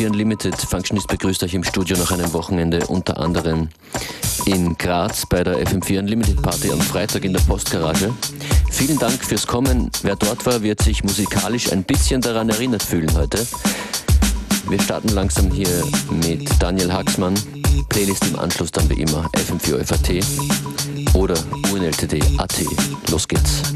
FM4 Unlimited. Functionist begrüßt euch im Studio nach einem Wochenende, unter anderem in Graz bei der FM4 Unlimited Party am Freitag in der Postgarage. Vielen Dank fürs Kommen. Wer dort war, wird sich musikalisch ein bisschen daran erinnert fühlen heute. Wir starten langsam hier mit Daniel Haxmann. Playlist im Anschluss dann wie immer FM4 FAT oder UNLTD.at. Los geht's.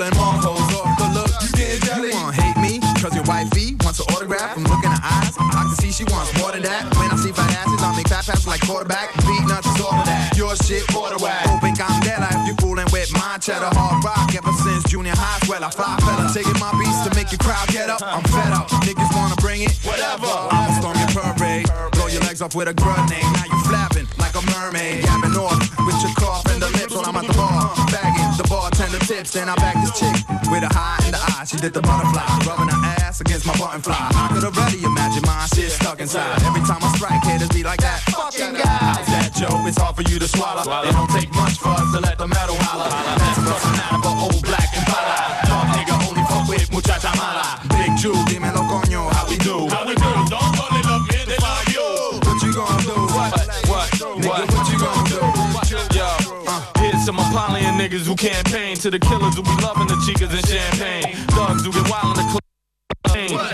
Getting jelly? Pulling hoes off the look. You getting jelly? You wanna hate me? Cause your wifey wants an autograph. From looking in her eyes, I can see she wants more than that. When I see fat asses, I make fat passes like quarterback. Beatnuts is all of that. Your shit, quarter whack. Open candela if you fooling with my cheddar hard rock. Ever since junior high, swell I fly fella. Taking my beats to make your crowd get up. I'm fed up. Niggas wanna bring it? Whatever. I'ma storm your parade. Blow your legs off with a grenade. Now you tips. Then I back this chick with a high in the eye. She did the butterfly. Rubbing her ass against my button fly. I could already imagine my shit stuck inside. Every time I strike, haters be like that. Fucking guy. How's that, Joe? It's hard for you to swallow. It don't take much for us to let the metal holler. Niggas who campaign to the killers who be loving the chicas and champagne. Thugs who get wild in the club.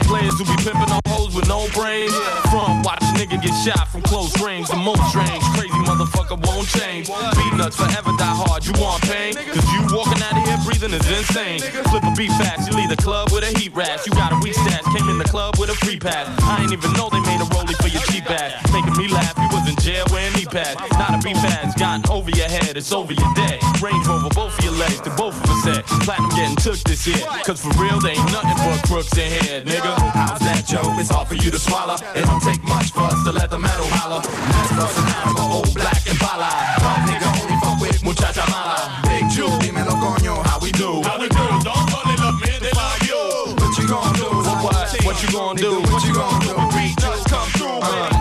Players who be pimping on hoes with no brains. From watch a nigga get shot from close range. The most strange, crazy motherfucker won't change. Beatnuts forever die hard. You want pain? Cause you walking out of here breathing is insane. Flip a beat fast, you leave the club with a heat rash. You got a weak stash, came in the club with a free pass. I ain't even know they made a rollie for your cheap ass. Making me laugh, you was in jail wearing knee pads. Not a beat fast, gotten over your head, it's over your dead. Range Rover, both of your legs, to both of us head. Platinum getting took this year. Cause for real, they ain't nothing but crooks in here, nigga. How's that, Joe? It's hard for you to swallow. It don't take much for us to let the metal holler. That's bustin' out of a old black and pala. Dog nigga only fuck with muchacha mala. Big Jew, dímelo coño, how we do? How we do? Don't call it up in the you. What you gonna do? What? What you gonna do? What you gonna do? Beatnuts come through. Uh,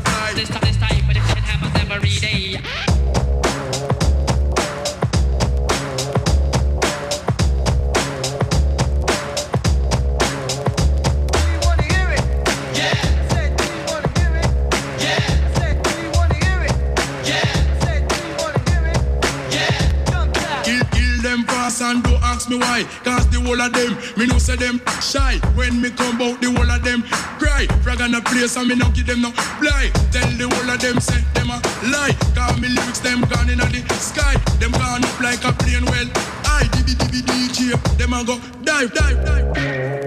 sky your soul fly. This time, this time, but it, it? Happens every day. Kill, kill them fast and don't ask me why. Cause the whole of them, me know say them shy. When me come out, the whole of them cry. Frag on the place and me no give them no blind. Tell the whole of them say them a lie. Cause me lyrics them gone in the sky. Them gone up like a plane well. I dibby dibby DJ. Them a go dive, dive, dive.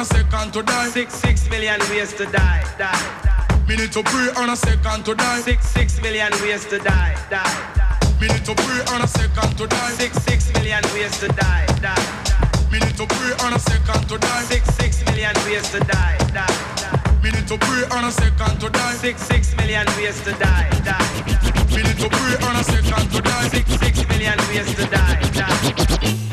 A second to die. Six six million ways to die. Die. die. Me need to pray on a second to die. Six six million ways to die. Die. Me need to pray on a second to die. Six six million ways to die. Die. Me need to pray on a second to die. Six six million ways to die. Die. die. Me need to pray on a second to die. Six six million ways to die. Die. Me need to pray on a second to die. Six six million ways to die. Die.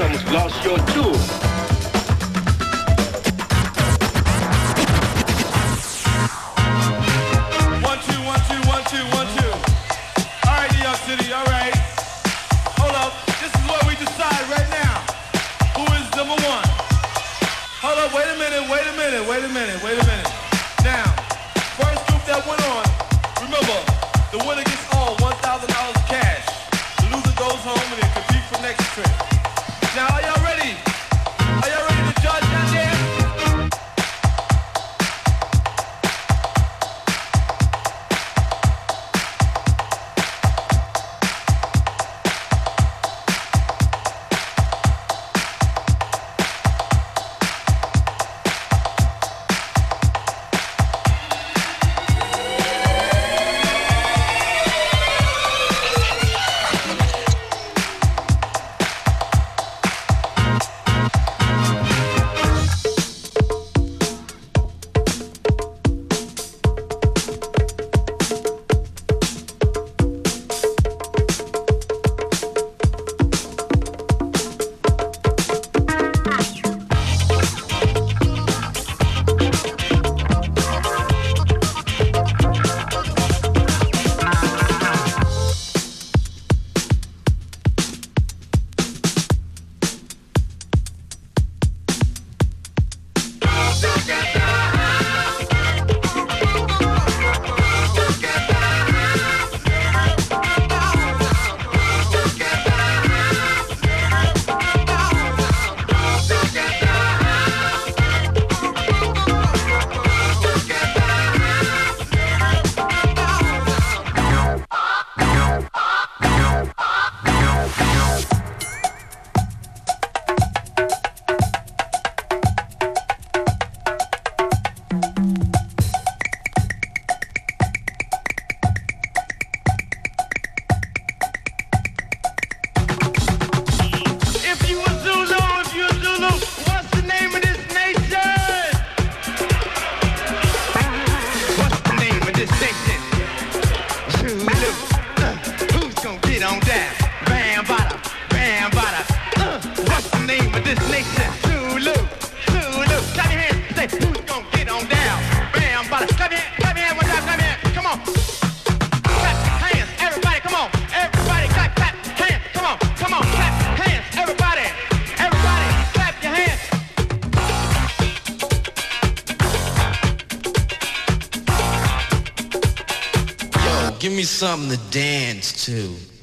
Almost lost your dance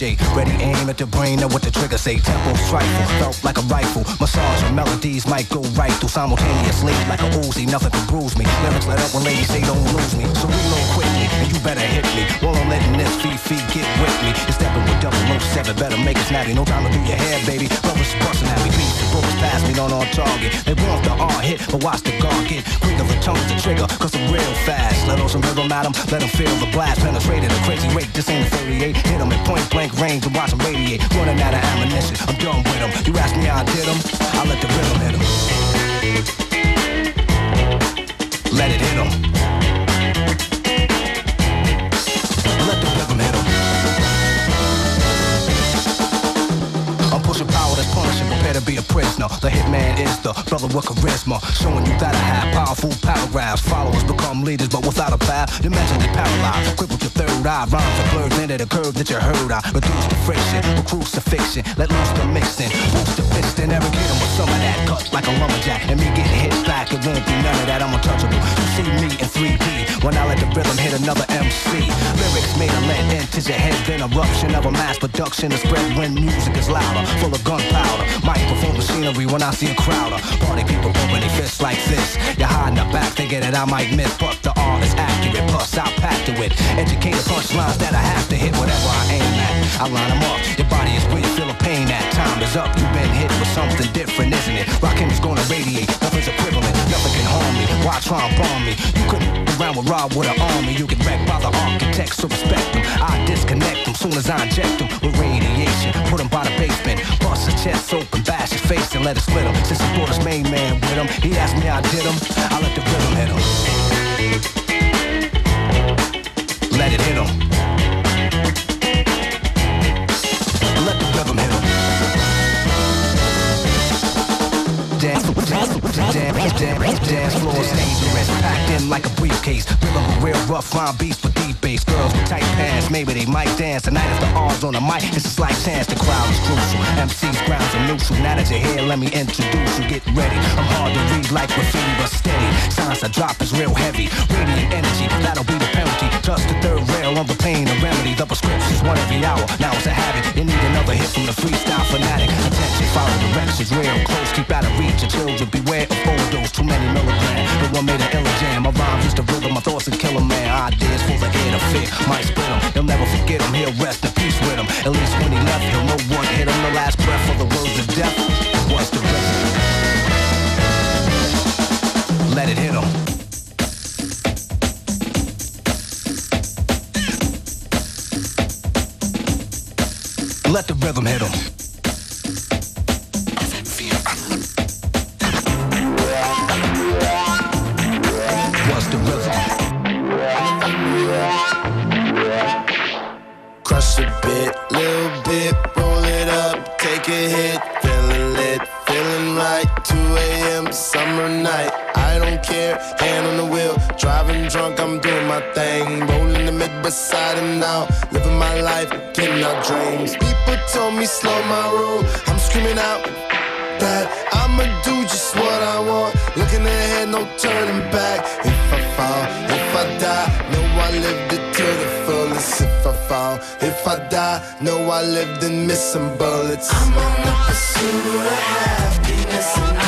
Ready aim at the brain, know what the trigger say. Tempo rifle, felt like a rifle. Massage melodies might go right through simultaneously, like a Uzi, nothing can bruise me. Lyrics let up when ladies say don't lose me. So reload quickly, and you better hit me. While I'm letting this feet get with me. You're stepping with double oh seven, better make it snappy. No time to do your hair, baby. Brothers busting at me, bullets past me, don't on target. They want the R hit, but watch the guard get quicker returns the trigger, cause I'm real fast. Let on some rhythm at 'em, let 'em feel the blast. Penetrated a crazy rate, this ain't a 38. Hit 'em at point blank range and watch 'em radiate. Running out of ammunition, the brother with charisma, showing you that I have powerful paragraphs. Followers become leaders, but without a path, you're mentally paralyzed. Crippled your third eye, rhymes are blurred into the curve that you heard. I reduce the friction, with crucifixion, let loose the mixing, boost the piston, every kid with some of that cut like a lumberjack, and me getting hit back. It won't be none of that. I'm untouchable. You see me in 3D when I let the rhythm hit another MC. Lyrics made a lead into your head, then eruption of a mass production is spread when music is louder, full of gunpowder. Microphone machinery when I see a crowder. Party people open their fists like this. You're high in the back, thinking that I might miss, but the art is accurate. Plus, I'll pack to it. Educate Educated punchlines that I have to hit whatever I aim at. I line them up. Your body is where you feel a pain at. Time is up. You've been hit with something different, isn't it? Rockin' is gonna radiate. Nothing's equivalent. Nothing can harm me. Why try and bomb me? You couldn't around with Rob with an army. You get wrecked by the architects, so respect them. I disconnect them soon as I inject them with radiation. Put them by the basement. Bust his chest open, bash his face and let it split him. Since he brought his main man with him, he asked me I did him. I let the rhythm hit him. Let it hit him. Let the rhythm hit him. Dance, dance, dance, dance, dance floor is dangerous. Packed in like a briefcase. Rhythm real rough rhyme beats with deep bass. Girls with tight pants, maybe they might dance. Tonight if the R's on the mic, it's a slight chance. The crowd is crucial. MC's now that you're here, let me introduce you. Get ready. I'm hard to read like graffiti, but steady. Signs I drop is real heavy. Radiant energy, that'll be the penalty. Just the third rail on the pain a remedy. The prescription's one every hour. Now it's a habit. You need another hit from the freestyle fanatic. Attention, follow directions real close. Keep out of reach of children. Beware of overdose. Too many milligrams. The one made an ill jam. My rhymes is the rhythm. My thoughts and kill a man. Ideas for the air to fit. Might split him. They'll never forget him. He'll rest in peace with him. At least when he left, he'll know one hit him the last breath. Let it. Let the rhythm hit them. Crush a bit, little bit, roll it up, take a hit. night. I don't care, hand on the wheel. Driving drunk, I'm doing my thing. Rolling the mid beside him now. Living my life, getting my dreams. People told me slow my roll. I'm screaming out that I'ma do just what I want. Looking ahead, no turning back. If I fall, if I die, know I lived it to the fullest. If I fall, if I die, know I lived and missed some bullets. I'm on the pursuit of happiness.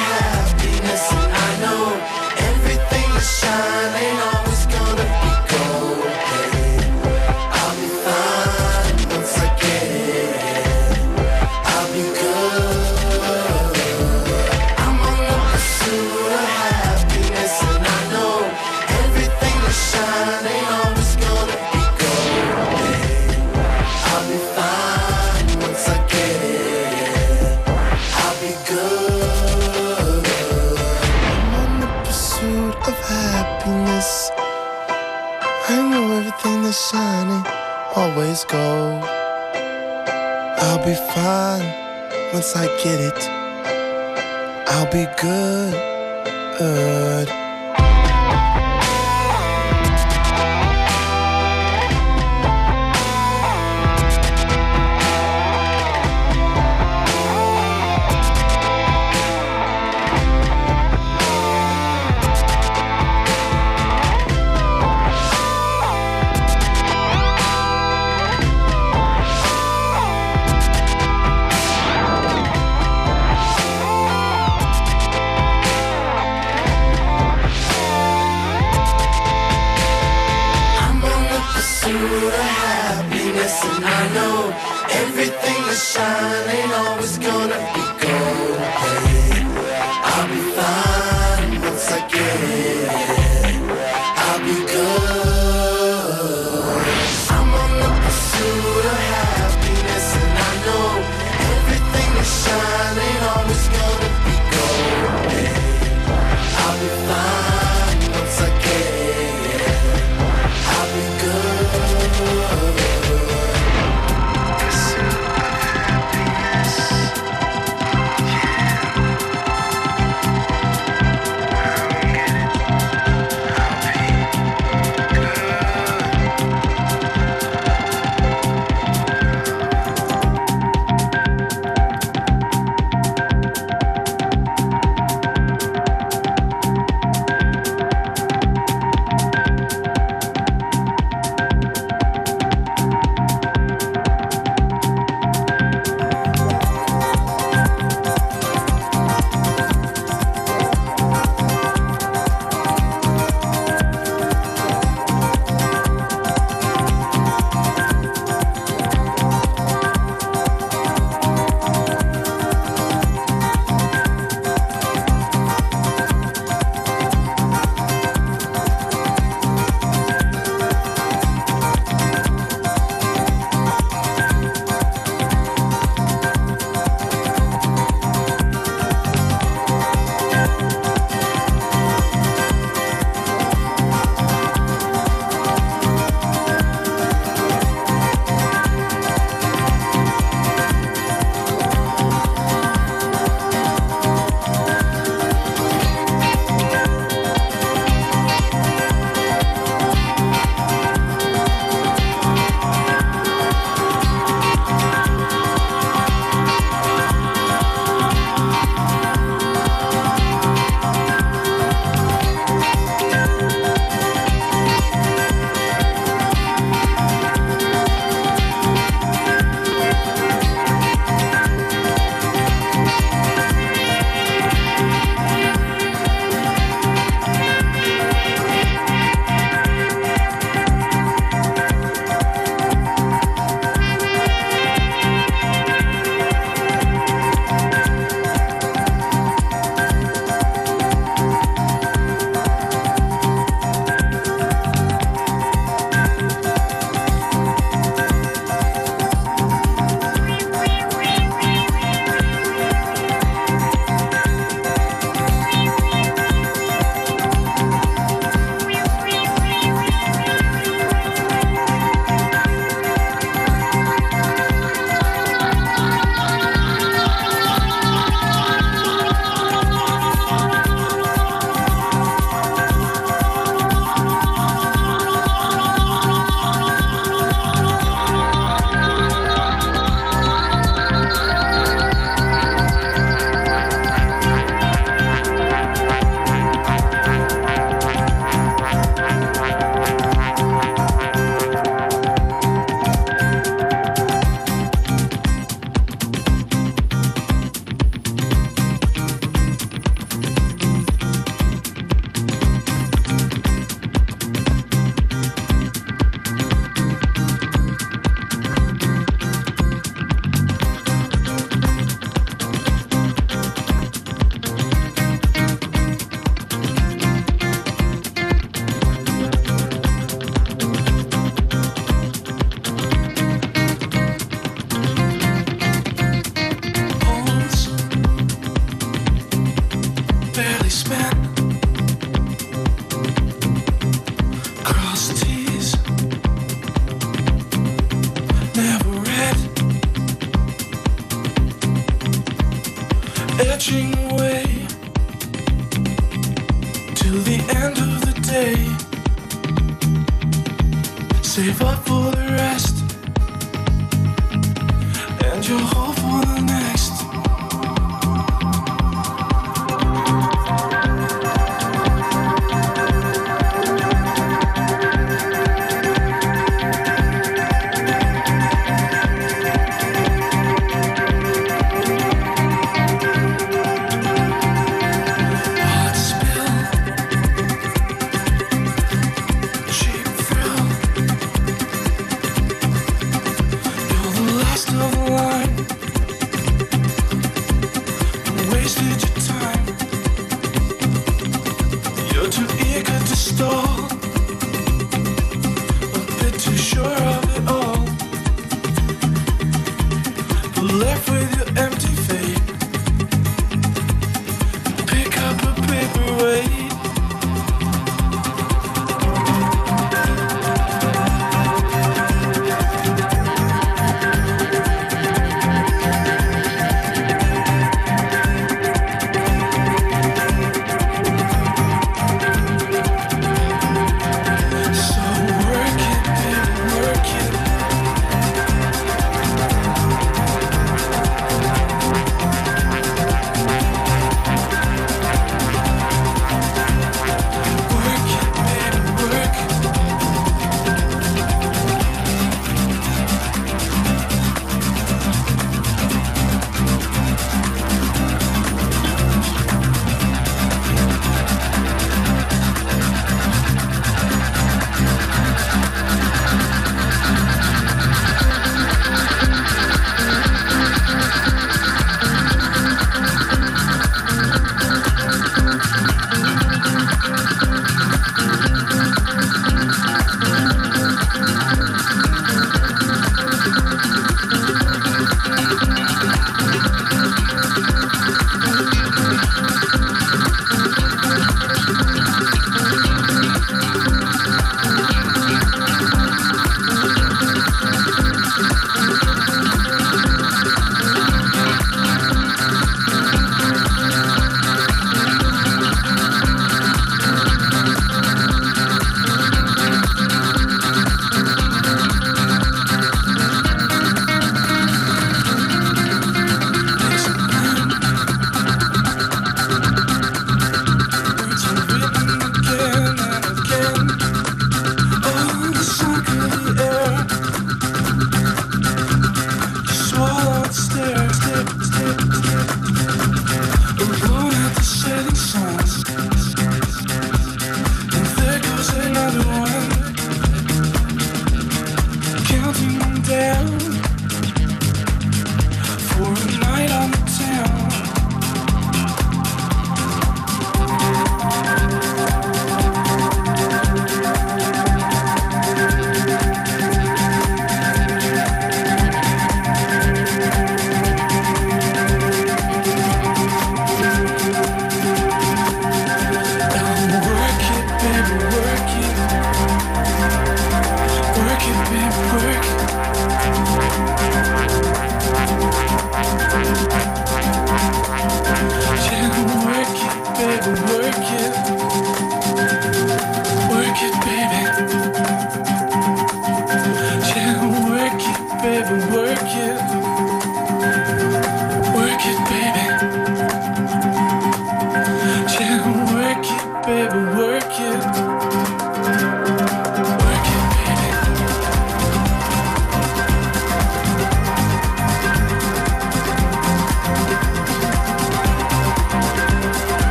Once I get it, I'll be good.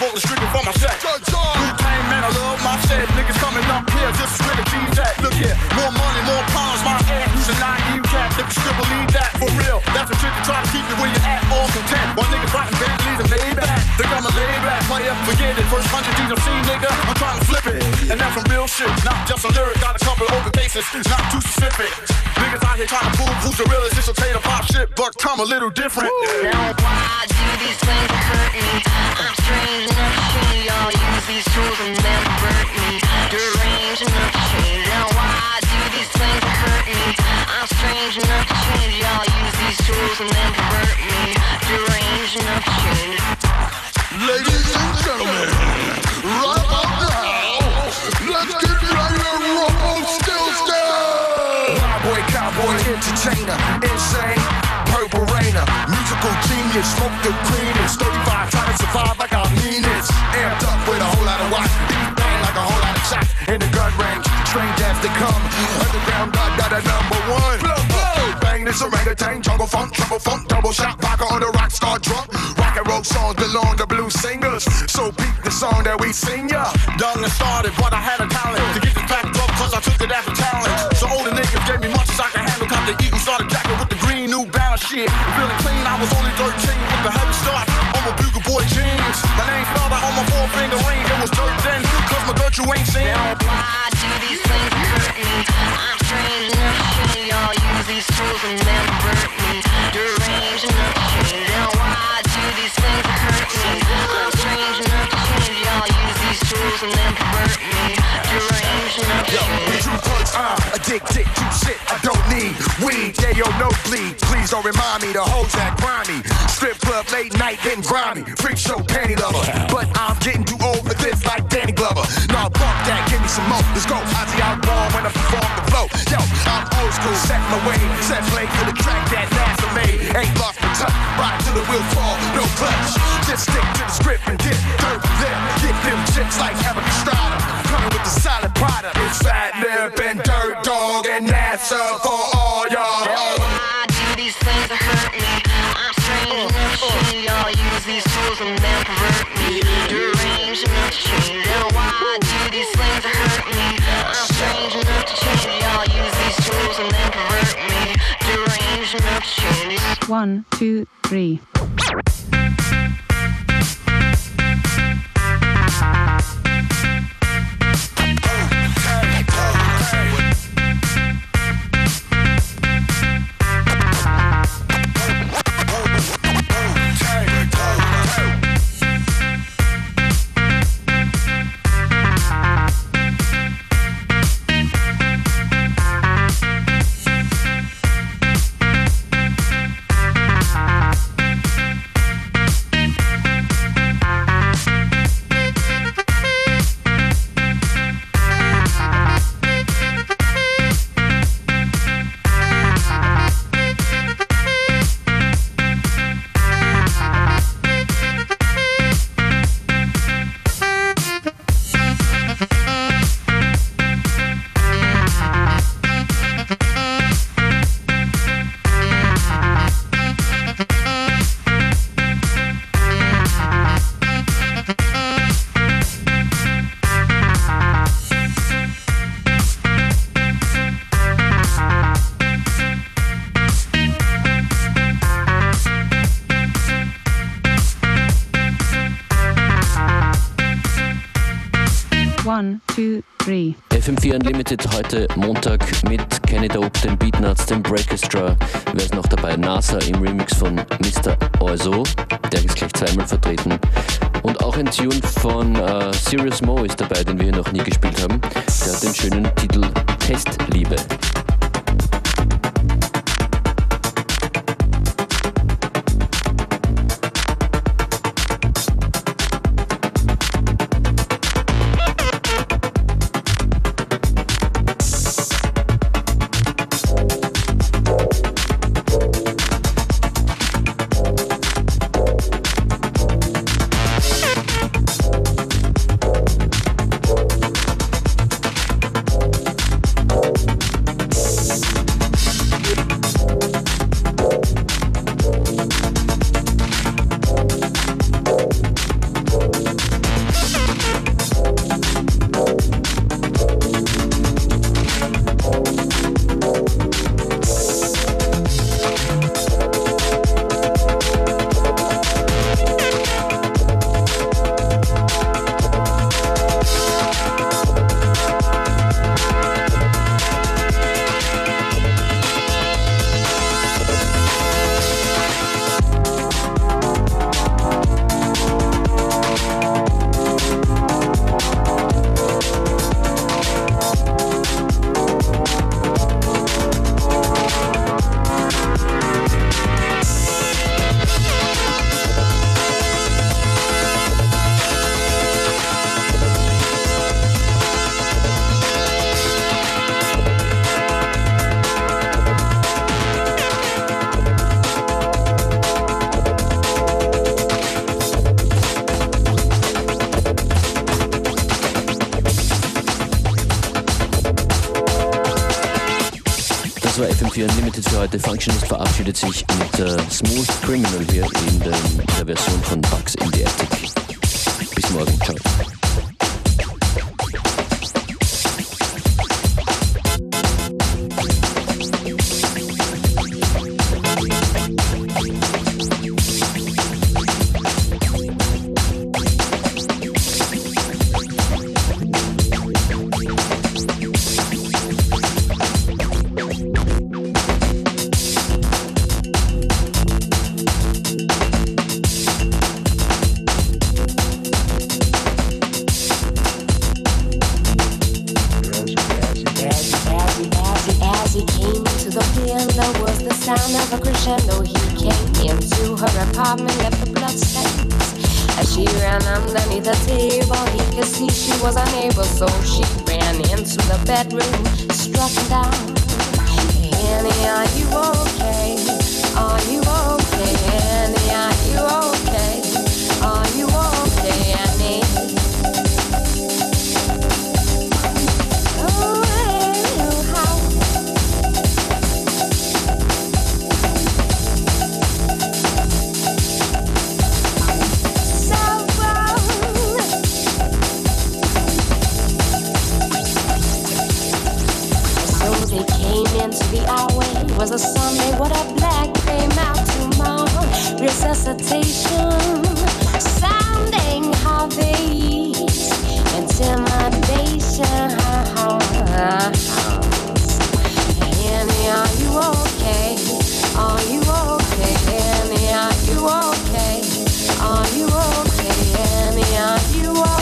Wrote the script for my set. Wu-Tang, man, I love my set. Niggas coming up here just to the G's at. Look here, more money, more problems, my ass. Who's a naive cat? Niggas still believe that for real. That's a trick to try to keep you where you at, all content. While niggas riding Bentleys and lay back. Think I'm a lay back player, forget it. First hundred G's I've seen, nigga, I'm trying to flip it. And that's some real shit, not just a lyric. Got a couple of open cases, not too specific. Niggas out here trying to prove who's the realest. It's okay to pop shit, but come a little different. Now why do these things hurt me? I'm strange enough to change. Y'all use these tools and then hurt me. Deranged to change. Now why do these things hurt me? I'm strange enough to change. Y'all use these tools and then hurt me. Deranged to change. Ladies Roll songs belong to blues singers, so beat the song that we sing ya. Young and started, but I had a talent to get this back up, cause I took it as a challenge. So older niggas gave me much as I could handle. Caught the Eagle started jacket with the green new balance shit. Feeling clean, I was only 13 with the heavy start on my bugle boy jeans. My name spelled out on my four finger ring. It was dirt then, cause my dirt you ain't seen. Now why do these things me? I'm to change. Y'all use these tools and then hurt me. And then hurt me. Deranged enough to Yo, true punch, addicted to shit I don't need. Weed, yeah, yo, no bleed. Please don't remind me the hoes that grimy. Strip club, late night, getting grimy. Freak show, panty lover. But I'm getting too old for this like Danny Glover. Nah, fuck that, give me some more. Let's go. Ozzy Osbourne when I perform the flow. Yo, I'm old school, set my way. Set play to the track that NASA made. Ain't lost touch. Ride till the wheels fall, no clutch. Just stick to the script and get dirt lip. Get them chicks like Erik Estrada. Coming with the solid product. It's Fat Lip and Dirt Dog and NASA for all y'all. Why do these things hurt me? I'm strange to change. Y'all use these tools and then pervert me. Deranged to change. Now why do these things hurt me? One, two, three. FM4 Unlimited heute Montag mit Kenny Dope, dem Beatnuts, dem Breakestra. Wer ist noch dabei? NASA im Remix von Mr. Also, der ist gleich zweimal vertreten. Und auch ein Tune von äh, Serious Mo ist dabei, den wir hier noch nie gespielt haben. Der hat den schönen Titel Testliebe. table. He could see she was unable, so she ran into the bedroom, struck down. Annie, are you okay? Are you okay? Annie, are you okay? was a Sunday, what a black came out tomorrow. Resuscitation, sounding how they ease intimidation. Annie, are you okay? Are you okay? Annie, are you okay? Are you okay? Annie, are you okay?